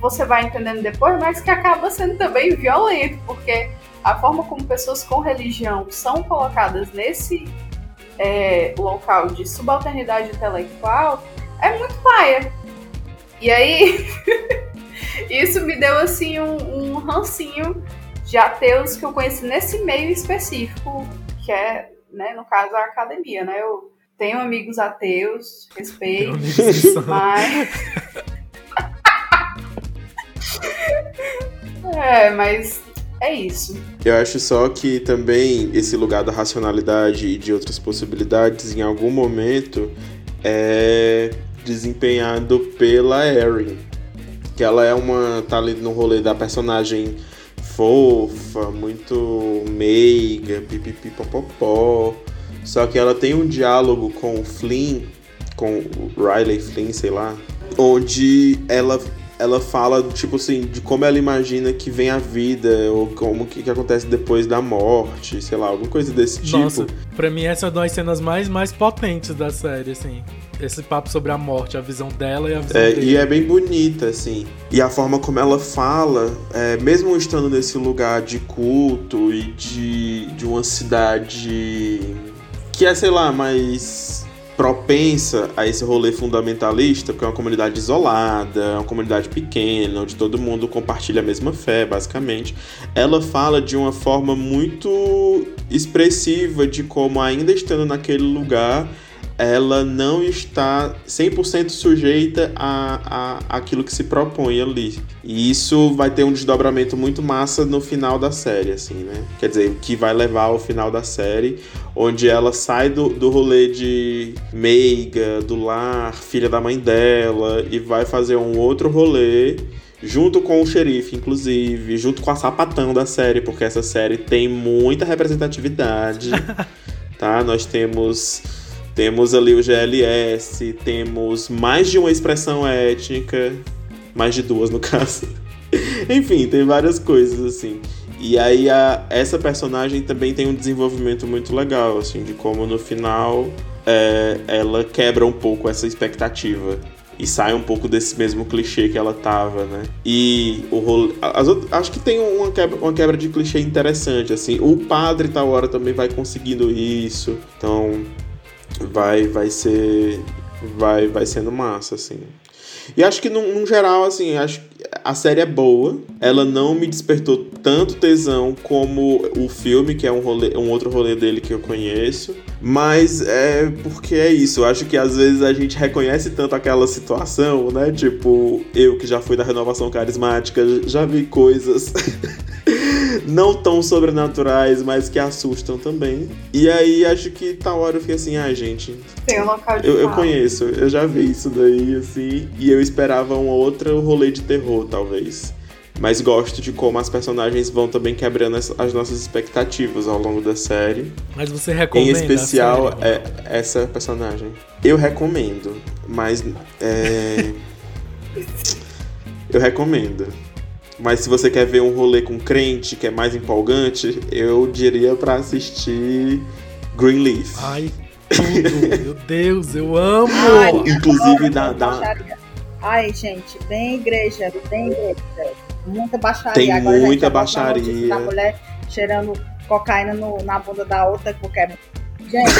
você vai entendendo depois, mas que acaba sendo também violento, porque a forma como pessoas com religião são colocadas nesse é, local de subalternidade intelectual é muito paia. E aí, isso me deu assim um, um rancinho de ateus que eu conheci nesse meio específico, que é, né, no caso, a academia, né? Eu tenho amigos ateus, respeito, mas. é, mas é isso. Eu acho só que também esse lugar da racionalidade e de outras possibilidades, em algum momento, é desempenhado pela Erin. Que ela é uma. tá ali no rolê da personagem fofa, muito meiga, pipipipopopó. Só que ela tem um diálogo com o Flynn, com o Riley Flynn, sei lá, onde ela ela fala, tipo assim, de como ela imagina que vem a vida, ou como que, que acontece depois da morte, sei lá, alguma coisa desse tipo. Nossa, pra mim essa é uma das cenas mais, mais potentes da série, assim. Esse papo sobre a morte, a visão dela e a visão É, dele. e é bem bonita, assim. E a forma como ela fala, é, mesmo estando nesse lugar de culto e de, de uma cidade que é, sei lá, mais propensa a esse rolê fundamentalista, porque é uma comunidade isolada, é uma comunidade pequena, onde todo mundo compartilha a mesma fé, basicamente. Ela fala de uma forma muito expressiva de como, ainda estando naquele lugar, ela não está 100% sujeita a, a aquilo que se propõe ali. E isso vai ter um desdobramento muito massa no final da série, assim, né? Quer dizer, que vai levar ao final da série, onde ela sai do, do rolê de meiga, do lar, filha da mãe dela, e vai fazer um outro rolê junto com o xerife, inclusive, junto com a sapatão da série, porque essa série tem muita representatividade, tá? Nós temos temos ali o GLS, temos mais de uma expressão étnica, mais de duas no caso. Enfim, tem várias coisas assim. E aí a, essa personagem também tem um desenvolvimento muito legal, assim, de como no final é, ela quebra um pouco essa expectativa e sai um pouco desse mesmo clichê que ela tava, né? E o rolê, acho que tem uma quebra, uma quebra de clichê interessante, assim. O padre tal hora também vai conseguindo isso, então vai vai ser vai vai sendo massa, assim. E acho que, num, num geral, assim, acho a série é boa. Ela não me despertou tanto tesão como o filme, que é um, rolê, um outro rolê dele que eu conheço. Mas é porque é isso. Eu acho que às vezes a gente reconhece tanto aquela situação, né? Tipo, eu que já fui da renovação carismática, já vi coisas não tão sobrenaturais, mas que assustam também. E aí acho que tal hora eu fiquei assim, ah, gente. Tem um local de Eu, eu conheço, eu já vi isso daí, assim, e eu esperava um outro rolê de terror, talvez. Mas gosto de como as personagens vão também quebrando as, as nossas expectativas ao longo da série. Mas você Em recomenda especial, a série? é, essa personagem. Eu recomendo, mas. É... eu recomendo. Mas se você quer ver um rolê com crente, que é mais empolgante, eu diria pra assistir Greenleaf. Ai, tudo. Meu Deus, eu amo! Ai, Inclusive, adoro dá. Ai, gente, bem igreja, bem igreja. Muita baixaria. Tem Agora gente muita notícia baixaria. Da mulher cheirando cocaína no- na bunda da outra, porque. é Gente,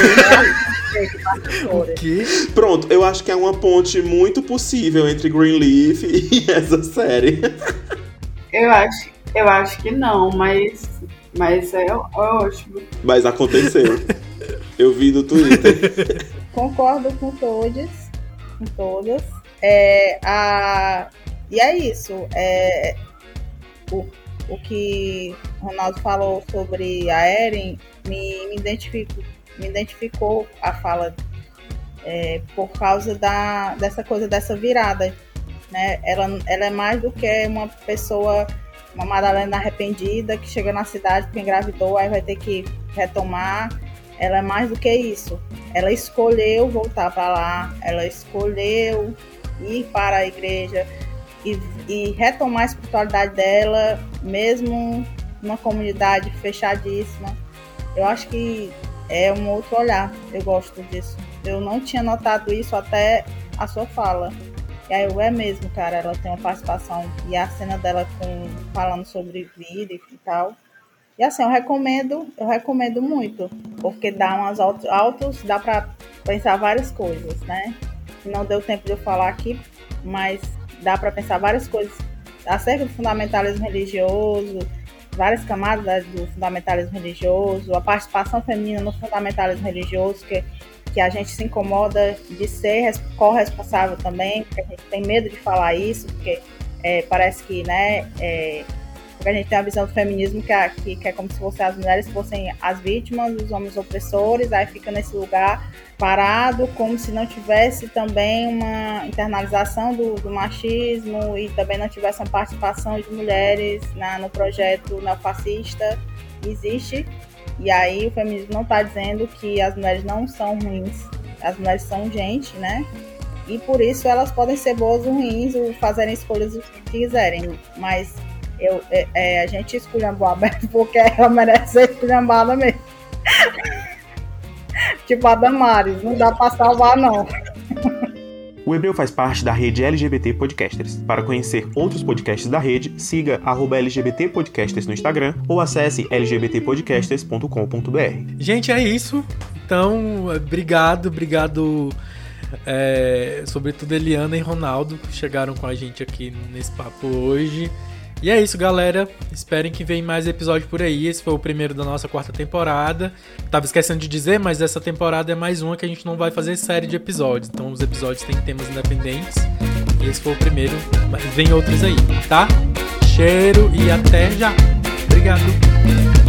é gente? Pronto, eu acho que é uma ponte muito possível entre Greenleaf e essa série. Eu acho, eu acho que não, mas, mas é, é ótimo. Mas aconteceu. Eu vi no Twitter. Concordo com todos, com todas. É, a, e é isso. É, o, o que Ronaldo falou sobre a Eren me, me, identifico, me identificou a fala é, por causa da, dessa coisa, dessa virada. Né? Ela, ela é mais do que uma pessoa, uma Madalena arrependida que chega na cidade porque engravidou, aí vai ter que retomar. Ela é mais do que isso ela escolheu voltar para lá, ela escolheu ir para a igreja e, e retomar a espiritualidade dela, mesmo numa comunidade fechadíssima. Eu acho que é um outro olhar. Eu gosto disso. Eu não tinha notado isso até a sua fala. E aí é mesmo, cara, ela tem uma participação e a cena dela com falando sobre vida e tal. E assim, eu recomendo, eu recomendo muito, porque dá umas altos, altos dá para pensar várias coisas, né? Não deu tempo de eu falar aqui, mas dá para pensar várias coisas acerca do fundamentalismo religioso, várias camadas do fundamentalismo religioso, a participação feminina no fundamentalismo religioso, que, que a gente se incomoda de ser corresponsável também, porque a gente tem medo de falar isso, porque é, parece que, né, é, porque a gente tem a visão do feminismo que, é, que, que é como se fossem as mulheres fossem as vítimas, os homens opressores, aí fica nesse lugar parado, como se não tivesse também uma internalização do, do machismo e também não tivesse uma participação de mulheres na, no projeto neofascista. Existe. E aí o feminismo não está dizendo que as mulheres não são ruins, as mulheres são gente, né? E por isso elas podem ser boas ou ruins, ou fazerem escolhas o que quiserem. Mas eu, é, é, a gente esculhambou a Beth porque ela merece ser esculhambada mesmo. tipo a Damares, não dá pra salvar, não. O Hebreu faz parte da rede LGBT Podcasters. Para conhecer outros podcasts da rede, siga LGBT Podcasters no Instagram ou acesse lgbtpodcasters.com.br. Gente, é isso. Então, obrigado, obrigado. É, sobretudo Eliana e Ronaldo que chegaram com a gente aqui nesse papo hoje. E é isso, galera. Esperem que venha mais episódio por aí. Esse foi o primeiro da nossa quarta temporada. Tava esquecendo de dizer, mas essa temporada é mais uma que a gente não vai fazer série de episódios. Então os episódios têm temas independentes. E esse foi o primeiro, mas vem outros aí, tá? Cheiro e até já. Obrigado.